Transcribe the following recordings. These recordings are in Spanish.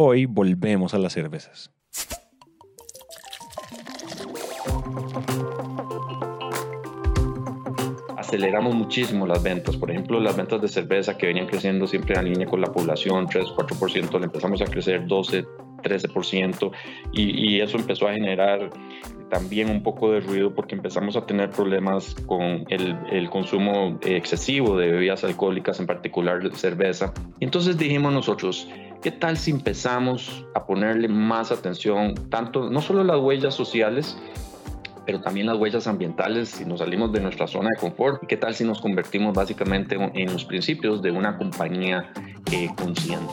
Hoy volvemos a las cervezas. aceleramos muchísimo las ventas. Por ejemplo, las ventas de cerveza que venían creciendo siempre en línea con la población, 3, 4%, le empezamos a crecer 12, 13% y, y eso empezó a generar también un poco de ruido porque empezamos a tener problemas con el, el, consumo excesivo de bebidas alcohólicas, en particular cerveza. Entonces dijimos nosotros, ¿qué tal si empezamos a ponerle más atención, tanto, no solo las huellas sociales, pero también las huellas ambientales si nos salimos de nuestra zona de confort. ¿Y qué tal si nos convertimos básicamente en los principios de una compañía eh, consciente?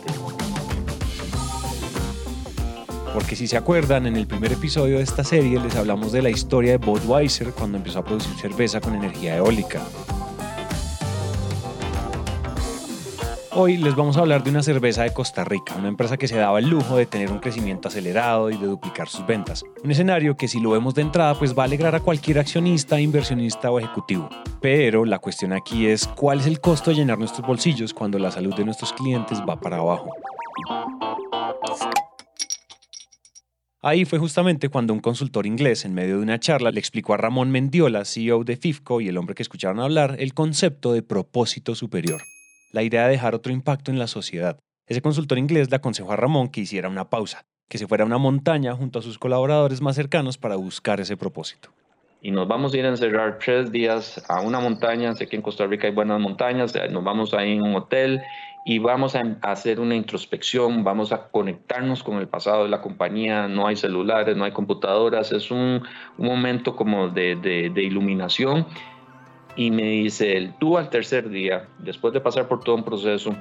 Porque si se acuerdan, en el primer episodio de esta serie les hablamos de la historia de Budweiser cuando empezó a producir cerveza con energía eólica. Hoy les vamos a hablar de una cerveza de Costa Rica, una empresa que se daba el lujo de tener un crecimiento acelerado y de duplicar sus ventas. Un escenario que si lo vemos de entrada pues va a alegrar a cualquier accionista, inversionista o ejecutivo. Pero la cuestión aquí es cuál es el costo de llenar nuestros bolsillos cuando la salud de nuestros clientes va para abajo. Ahí fue justamente cuando un consultor inglés, en medio de una charla, le explicó a Ramón Mendiola, CEO de FIFCO y el hombre que escucharon hablar, el concepto de propósito superior la idea de dejar otro impacto en la sociedad. Ese consultor inglés le aconsejó a Ramón que hiciera una pausa, que se fuera a una montaña junto a sus colaboradores más cercanos para buscar ese propósito. Y nos vamos a ir a encerrar tres días a una montaña, sé que en Costa Rica hay buenas montañas, nos vamos a ir a un hotel y vamos a hacer una introspección, vamos a conectarnos con el pasado de la compañía, no hay celulares, no hay computadoras, es un, momento como de iluminación y me dice él, tú al tercer día, después de pasar por todo un proceso,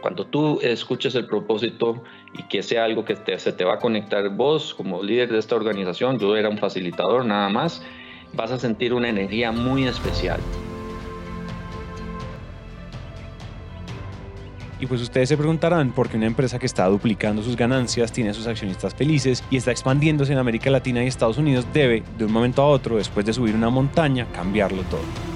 cuando tú escuches el propósito y que sea algo que se te va a conectar vos como líder de esta organización, yo era un facilitador nada más, vas a sentir una energía muy especial. Y pues ustedes se preguntarán por qué una empresa que está duplicando sus ganancias, tiene a sus accionistas felices y está expandiéndose en América Latina y Estados Unidos debe, de un momento a otro, después de subir una montaña, cambiarlo todo.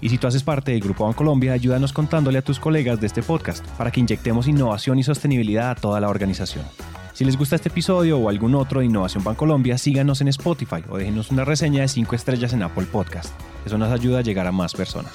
Y si tú haces parte del Grupo Bancolombia, ayúdanos contándole a tus colegas de este podcast para que inyectemos innovación y sostenibilidad a toda la organización. Si les gusta este episodio o algún otro de Innovación Bancolombia, síganos en Spotify o déjenos una reseña de 5 estrellas en Apple Podcast. Eso nos ayuda a llegar a más personas.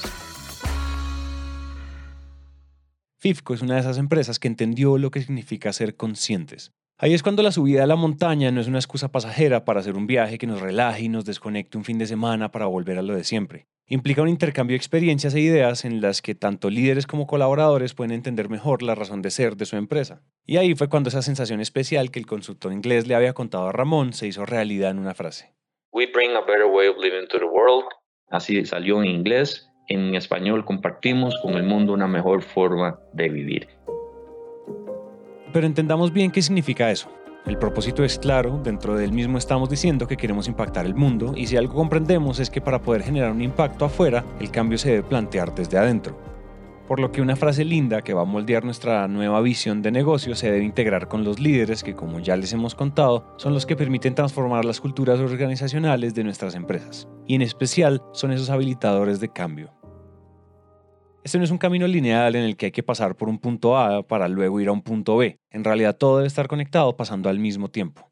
FIFCO es una de esas empresas que entendió lo que significa ser conscientes Ahí es cuando la subida a la montaña no es una excusa pasajera para hacer un viaje que nos relaje y nos desconecte un fin de semana para volver a lo de siempre. Implica un intercambio de experiencias e ideas en las que tanto líderes como colaboradores pueden entender mejor la razón de ser de su empresa. Y ahí fue cuando esa sensación especial que el consultor inglés le había contado a Ramón se hizo realidad en una frase. We bring a better way of living to the world. Así salió en inglés. En español compartimos con el mundo una mejor forma de vivir. Pero entendamos bien qué significa eso. El propósito es claro, dentro del mismo estamos diciendo que queremos impactar el mundo y si algo comprendemos es que para poder generar un impacto afuera, el cambio se debe plantear desde adentro. Por lo que una frase linda que va a moldear nuestra nueva visión de negocio se debe integrar con los líderes que, como ya les hemos contado, son los que permiten transformar las culturas organizacionales de nuestras empresas. Y en especial son esos habilitadores de cambio. Este no es un camino lineal en el que hay que pasar por un punto A para luego ir a un punto B. En realidad todo debe estar conectado pasando al mismo tiempo.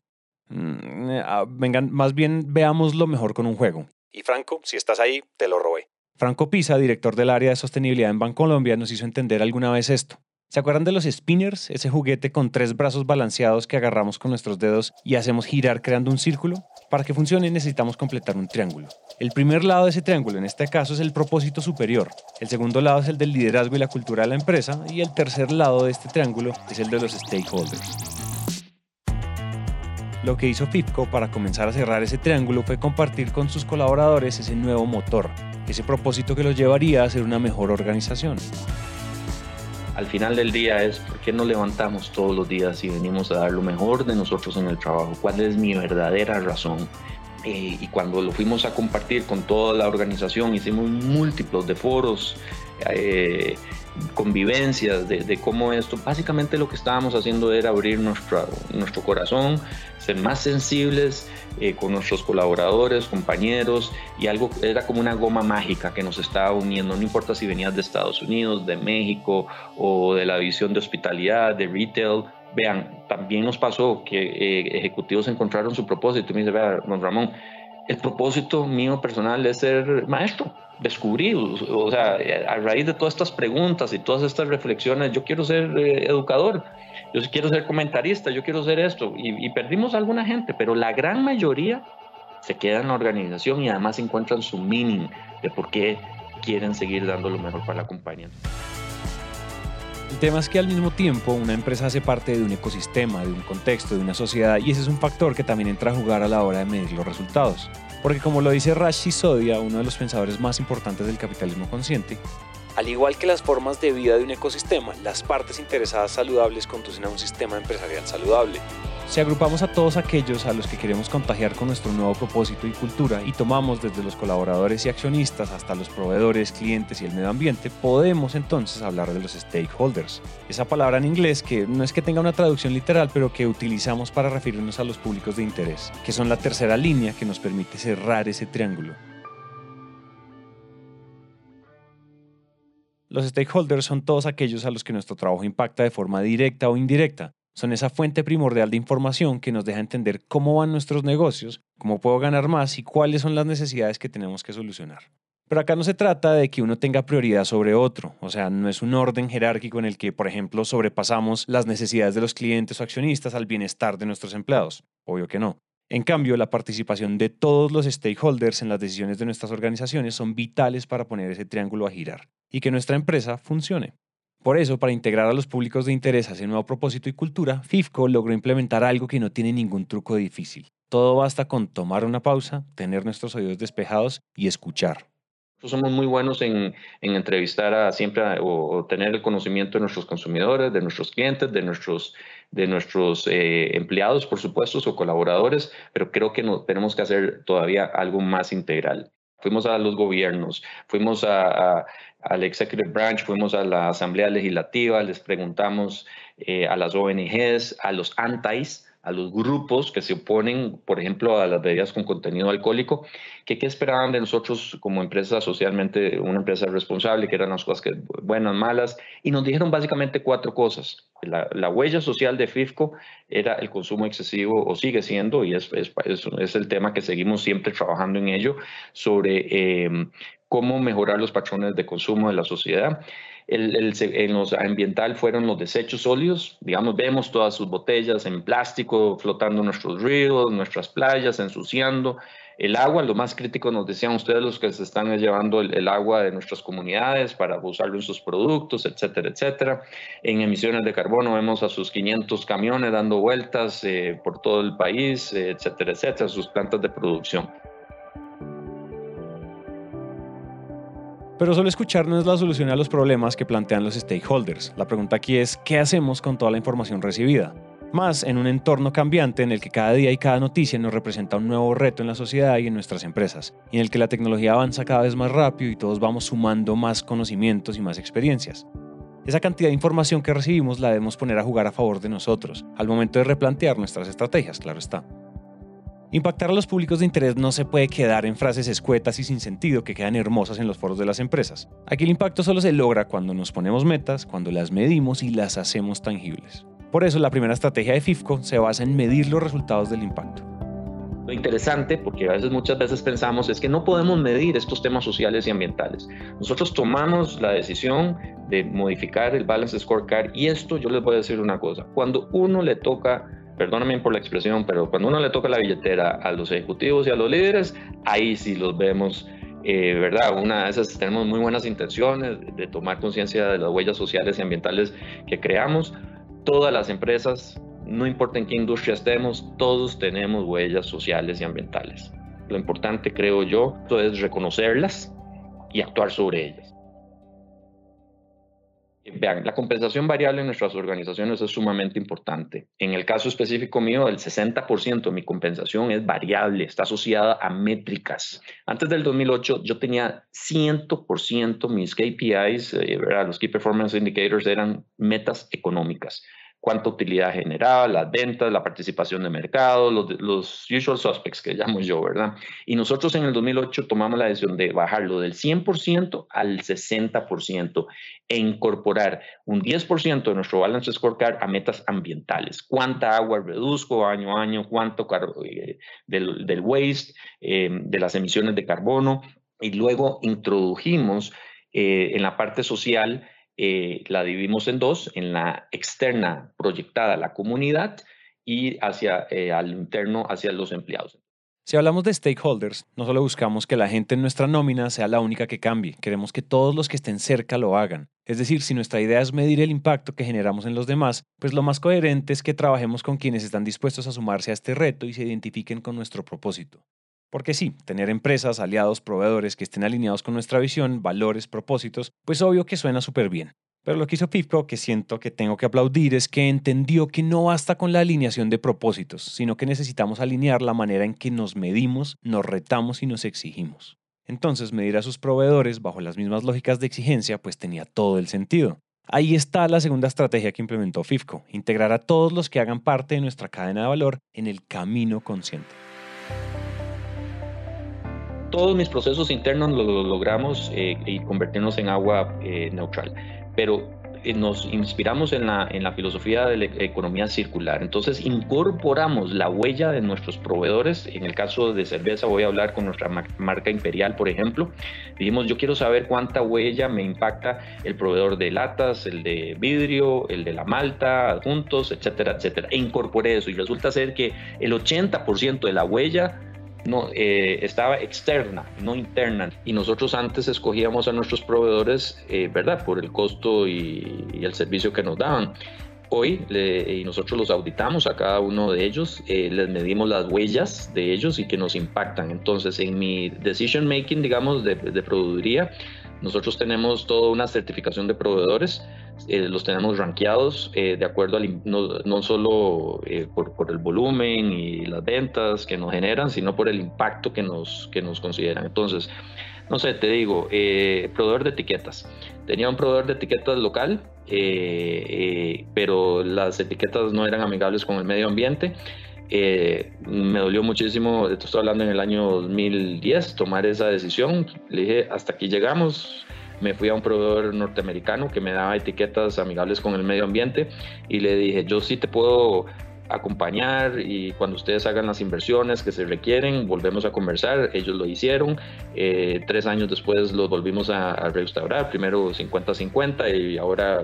Mm, eh, ah, vengan, más bien veamos lo mejor con un juego. Y Franco, si estás ahí, te lo robé. Franco Pisa, director del área de sostenibilidad en Bancolombia, nos hizo entender alguna vez esto. ¿Se acuerdan de los spinners? Ese juguete con tres brazos balanceados que agarramos con nuestros dedos y hacemos girar creando un círculo. Para que funcione necesitamos completar un triángulo. El primer lado de ese triángulo, en este caso, es el propósito superior. El segundo lado es el del liderazgo y la cultura de la empresa. Y el tercer lado de este triángulo es el de los stakeholders. Lo que hizo FIFCO para comenzar a cerrar ese triángulo fue compartir con sus colaboradores ese nuevo motor, ese propósito que los llevaría a ser una mejor organización. Al final del día es por qué nos levantamos todos los días y venimos a dar lo mejor de nosotros en el trabajo, cuál es mi verdadera razón. Eh, y cuando lo fuimos a compartir con toda la organización, hicimos múltiplos de foros, eh, convivencias, de, cómo esto, básicamente lo que estábamos haciendo era abrir nuestro, nuestro corazón, ser más sensibles eh, con nuestros colaboradores, compañeros, y algo era como una goma mágica que nos estaba uniendo, no importa si venías de Estados Unidos, de México o de la división de hospitalidad, de retail. Vean, también nos pasó que eh, ejecutivos encontraron su propósito y me dice, vea, don Ramón, el propósito mío personal es ser maestro descubrí, o sea, a raíz de todas estas preguntas y todas estas reflexiones, yo quiero ser eh, educador, yo quiero ser comentarista, yo quiero ser esto, y, perdimos a alguna gente, pero la gran mayoría se queda en la organización y además encuentran su meaning de por qué quieren seguir dando lo mejor para la compañía. El tema es que al mismo tiempo una empresa hace parte de un ecosistema, de un contexto, de una sociedad y ese es un factor que también entra a jugar a la hora de medir los resultados. Porque como lo dice Rashi Sodia, uno de los pensadores más importantes del capitalismo consciente, al igual que las formas de vida de un ecosistema, las partes interesadas saludables conducen a un sistema empresarial saludable. Si agrupamos a todos aquellos a los que queremos contagiar con nuestro nuevo propósito y cultura y tomamos desde los colaboradores y accionistas hasta los proveedores, clientes y el medio ambiente, podemos entonces hablar de los stakeholders. Esa palabra en inglés que no es que tenga una traducción literal, pero que utilizamos para referirnos a los públicos de interés, que son la tercera línea que nos permite cerrar ese triángulo. Los stakeholders son todos aquellos a los que nuestro trabajo impacta de forma directa o indirecta, son esa fuente primordial de información que nos deja entender cómo van nuestros negocios, cómo puedo ganar más y cuáles son las necesidades que tenemos que solucionar. Pero acá no se trata de que uno tenga prioridad sobre otro, o sea, no es un orden jerárquico en el que, por ejemplo, sobrepasamos las necesidades de los clientes o accionistas al bienestar de nuestros empleados. Obvio que no. En cambio, la participación de todos los stakeholders en las decisiones de nuestras organizaciones son vitales para poner ese triángulo a girar y que nuestra empresa funcione. Por eso, para integrar a los públicos de interés a ese nuevo propósito y cultura, FIFCO logró implementar algo que no tiene ningún truco difícil. Todo basta con tomar una pausa, tener nuestros oídos despejados y escuchar. Somos muy buenos en, entrevistar a siempre o, tener el conocimiento de nuestros consumidores, de nuestros clientes, de nuestros, de nuestros eh, empleados, por supuesto, o colaboradores, pero creo que no, tenemos que hacer todavía algo más integral. Fuimos a los gobiernos, fuimos a al Executive Branch, fuimos a la Asamblea Legislativa, les preguntamos eh, a las ONGs, a los ANTAIs, a los grupos que se oponen, por ejemplo, a las bebidas con contenido alcohólico, que qué esperaban de nosotros como empresa socialmente, una empresa responsable, que eran las cosas que buenas, malas, y nos dijeron básicamente cuatro cosas. La, huella social de FIFCO era el consumo excesivo, o sigue siendo, y es, es, es, el tema que seguimos siempre trabajando en ello, sobre eh, cómo mejorar los patrones de consumo de la sociedad. El, en los ambiental fueron los desechos sólidos, digamos, vemos todas sus botellas en plástico flotando en nuestros ríos, nuestras playas, ensuciando. El agua, lo más crítico nos decían ustedes los que se están llevando el, agua de nuestras comunidades para usarlo en sus productos, etcétera, etcétera. En emisiones de carbono vemos a sus 500 camiones dando vueltas eh, por todo el país, etcétera, etcétera, sus plantas de producción. Pero solo escuchar no es la solución a los problemas que plantean los stakeholders. La pregunta aquí es, ¿qué hacemos con toda la información recibida? Más en un entorno cambiante en el que cada día y cada noticia nos representa un nuevo reto en la sociedad y en nuestras empresas, y en el que la tecnología avanza cada vez más rápido y todos vamos sumando más conocimientos y más experiencias. Esa cantidad de información que recibimos la debemos poner a jugar a favor de nosotros, al momento de replantear nuestras estrategias, claro está. Impactar a los públicos de interés no se puede quedar en frases escuetas y sin sentido que quedan hermosas en los foros de las empresas. Aquí el impacto solo se logra cuando nos ponemos metas, cuando las medimos y las hacemos tangibles. Por eso la primera estrategia de FIFCO se basa en medir los resultados del impacto. Lo interesante, porque a veces muchas veces pensamos, es que no podemos medir estos temas sociales y ambientales. Nosotros tomamos la decisión de modificar el Balance Scorecard y esto yo les voy a decir una cosa, cuando uno le toca perdóname por la expresión, pero cuando uno le toca la billetera a los ejecutivos y a los líderes, ahí sí los vemos, eh, ¿verdad? Una de esas tenemos muy buenas intenciones de tomar conciencia de las huellas sociales y ambientales que creamos. Todas las empresas, no importa en qué industria estemos, todos tenemos huellas sociales y ambientales. Lo importante, creo yo, es reconocerlas y actuar sobre ellas. Vean, la compensación variable en nuestras organizaciones es sumamente importante. En el caso específico mío, el 60% de mi compensación es variable, está asociada a métricas. Antes del 2008, yo tenía 100% mis KPIs, eh, los Key Performance Indicators, eran metas económicas cuánta utilidad generaba, las ventas, la participación de mercado, los, los, usual suspects que llamo yo, ¿verdad? Y nosotros en el 2008 tomamos la decisión de bajarlo del 100% al 60% e incorporar un 10% de nuestro balance scorecard a metas ambientales. ¿Cuánta agua reduzco año a año? ¿Cuánto eh, del, waste, eh, de las emisiones de carbono? Y luego introdujimos eh, en la parte social eh, la dividimos en dos, en la externa proyectada a la comunidad y hacia eh, al interno hacia los empleados. Si hablamos de stakeholders, no solo buscamos que la gente en nuestra nómina sea la única que cambie, queremos que todos los que estén cerca lo hagan. Es decir, si nuestra idea es medir el impacto que generamos en los demás, pues lo más coherente es que trabajemos con quienes están dispuestos a sumarse a este reto y se identifiquen con nuestro propósito. Porque sí, tener empresas, aliados, proveedores que estén alineados con nuestra visión, valores, propósitos, pues obvio que suena súper bien. Pero lo que hizo FIFCO, que siento que tengo que aplaudir, es que entendió que no basta con la alineación de propósitos, sino que necesitamos alinear la manera en que nos medimos, nos retamos y nos exigimos. Entonces, medir a sus proveedores bajo las mismas lógicas de exigencia, pues tenía todo el sentido. Ahí está la segunda estrategia que implementó FIFCO, integrar a todos los que hagan parte de nuestra cadena de valor en el camino consciente todos mis procesos internos los logramos eh, y convertirnos en agua eh, neutral, pero eh, nos inspiramos en la, en la filosofía de la economía circular. Entonces incorporamos la huella de nuestros proveedores. En el caso de cerveza voy a hablar con nuestra marca Imperial, por ejemplo. Dijimos, yo quiero saber cuánta huella me impacta el proveedor de latas, el de vidrio, el de la malta, adjuntos, etcétera, etcétera. E incorporé eso y resulta ser que el 80% de la huella no, eh, estaba externa, no interna. Y nosotros antes escogíamos a nuestros proveedores, eh, ¿verdad? Por el costo y, el servicio que nos daban. Hoy, y nosotros los auditamos a cada uno de ellos, eh, les medimos las huellas de ellos y que nos impactan. Entonces, en mi decision making, digamos, de, de nosotros tenemos toda una certificación de proveedores, eh, los tenemos rankeados eh, de acuerdo al, no, no solo eh, por, por, el volumen y las ventas que nos generan, sino por el impacto que nos, que nos consideran. Entonces, no sé, te digo, proveedor de etiquetas. Tenía un proveedor de etiquetas local, pero las etiquetas no eran amigables con el medio ambiente. Eh, me dolió muchísimo, esto estoy hablando en el año 2010, tomar esa decisión. Le dije, hasta aquí llegamos. Me fui a un proveedor norteamericano que me daba etiquetas amigables con el medio ambiente y le dije, yo sí te puedo acompañar y cuando ustedes hagan las inversiones que se requieren, volvemos a conversar. Ellos lo hicieron. Eh, tres años después los volvimos a, a restaurar, primero 50-50 y ahora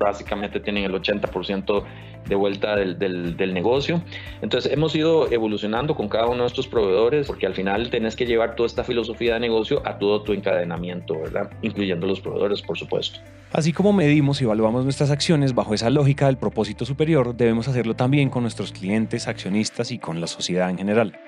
básicamente tienen el 80% de vuelta del, del, negocio. Entonces hemos ido evolucionando con cada uno de estos proveedores porque al final tenés que llevar toda esta filosofía de negocio a todo tu encadenamiento, ¿verdad? Incluyendo los proveedores, por supuesto. Así como medimos y evaluamos nuestras acciones bajo esa lógica del propósito superior, debemos hacerlo también con nuestros clientes, accionistas y con la sociedad en general.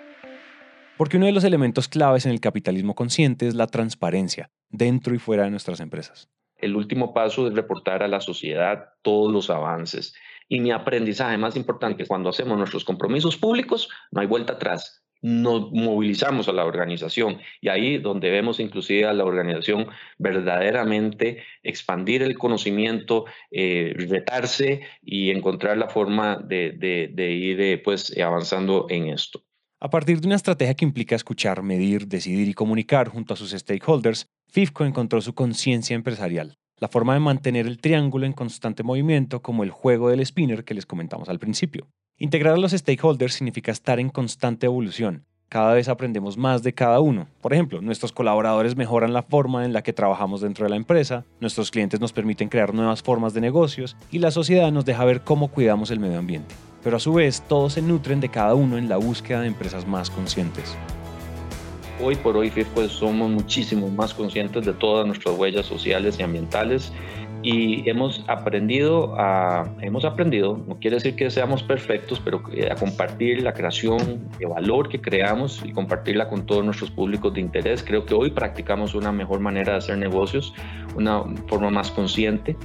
Porque uno de los elementos claves en el capitalismo consciente es la transparencia, dentro y fuera de nuestras empresas el último paso es reportar a la sociedad todos los avances. Y mi aprendizaje más importante, cuando hacemos nuestros compromisos públicos, no hay vuelta atrás. Nos movilizamos a la organización y ahí donde vemos inclusive a la organización verdaderamente expandir el conocimiento, eh, retarse y encontrar la forma de, ir eh, pues, avanzando en esto. A partir de una estrategia que implica escuchar, medir, decidir y comunicar junto a sus stakeholders, FIFCO encontró su conciencia empresarial, la forma de mantener el triángulo en constante movimiento como el juego del spinner que les comentamos al principio. Integrar a los stakeholders significa estar en constante evolución. Cada vez aprendemos más de cada uno. Por ejemplo, nuestros colaboradores mejoran la forma en la que trabajamos dentro de la empresa, nuestros clientes nos permiten crear nuevas formas de negocios y la sociedad nos deja ver cómo cuidamos el medio ambiente pero a su vez todos se nutren de cada uno en la búsqueda de empresas más conscientes. Hoy por hoy FIFCO somos muchísimo más conscientes de todas nuestras huellas sociales y ambientales y hemos aprendido a, hemos aprendido, no quiere decir que seamos perfectos, pero a compartir la creación de valor que creamos y compartirla con todos nuestros públicos de interés. Creo que hoy practicamos una mejor manera de hacer negocios, una forma más consciente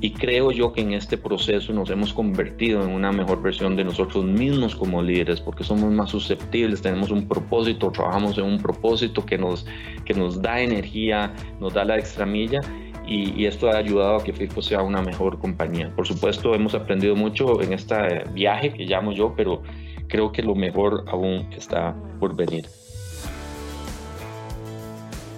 y creo yo que en este proceso nos hemos convertido en una mejor versión de nosotros mismos como líderes, porque somos más susceptibles, tenemos un propósito, trabajamos en un propósito que nos, que nos da energía, nos da la extra milla. Y, esto ha ayudado a que FIFO sea una mejor compañía. Por supuesto, hemos aprendido mucho en este viaje que llamo yo, pero creo que lo mejor aún está por venir.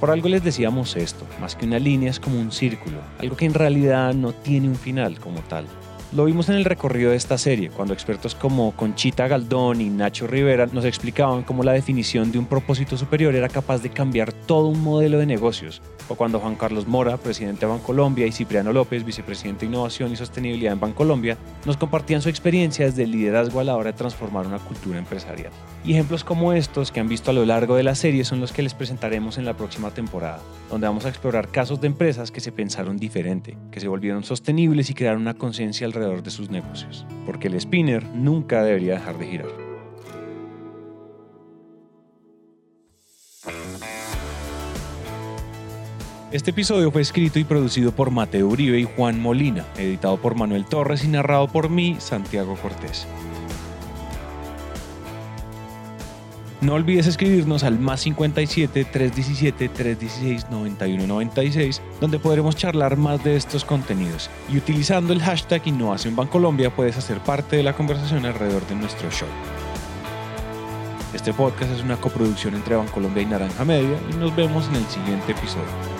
Por algo les decíamos esto, más que una línea es como un círculo, algo que en realidad no tiene un final como tal. Lo vimos en el recorrido de esta serie, cuando expertos como Conchita Galdón y Nacho Rivera nos explicaban cómo la definición de un propósito superior era capaz de cambiar todo un modelo de negocios, o cuando Juan Carlos Mora, presidente de Bancolombia, y Cipriano López, vicepresidente de Innovación y Sostenibilidad en Bancolombia, nos compartían su experiencia desde liderazgo a la hora de transformar una cultura empresarial. Y ejemplos como estos que han visto a lo largo de la serie son los que les presentaremos en la próxima temporada, donde vamos a explorar casos de empresas que se pensaron diferente, que se volvieron sostenibles y crearon una conciencia alrededor de sus negocios, porque el spinner nunca debería dejar de girar. Este episodio fue escrito y producido por Mateo Uribe y Juan Molina, editado por Manuel Torres y narrado por mí, Santiago Cortés. No olvides escribirnos al más 57 317 316 9196, donde podremos charlar más de estos contenidos. Y utilizando el hashtag Innovación Bancolombia puedes hacer parte de la conversación alrededor de nuestro show. Este podcast es una coproducción entre Bancolombia y Naranja Media y nos vemos en el siguiente episodio.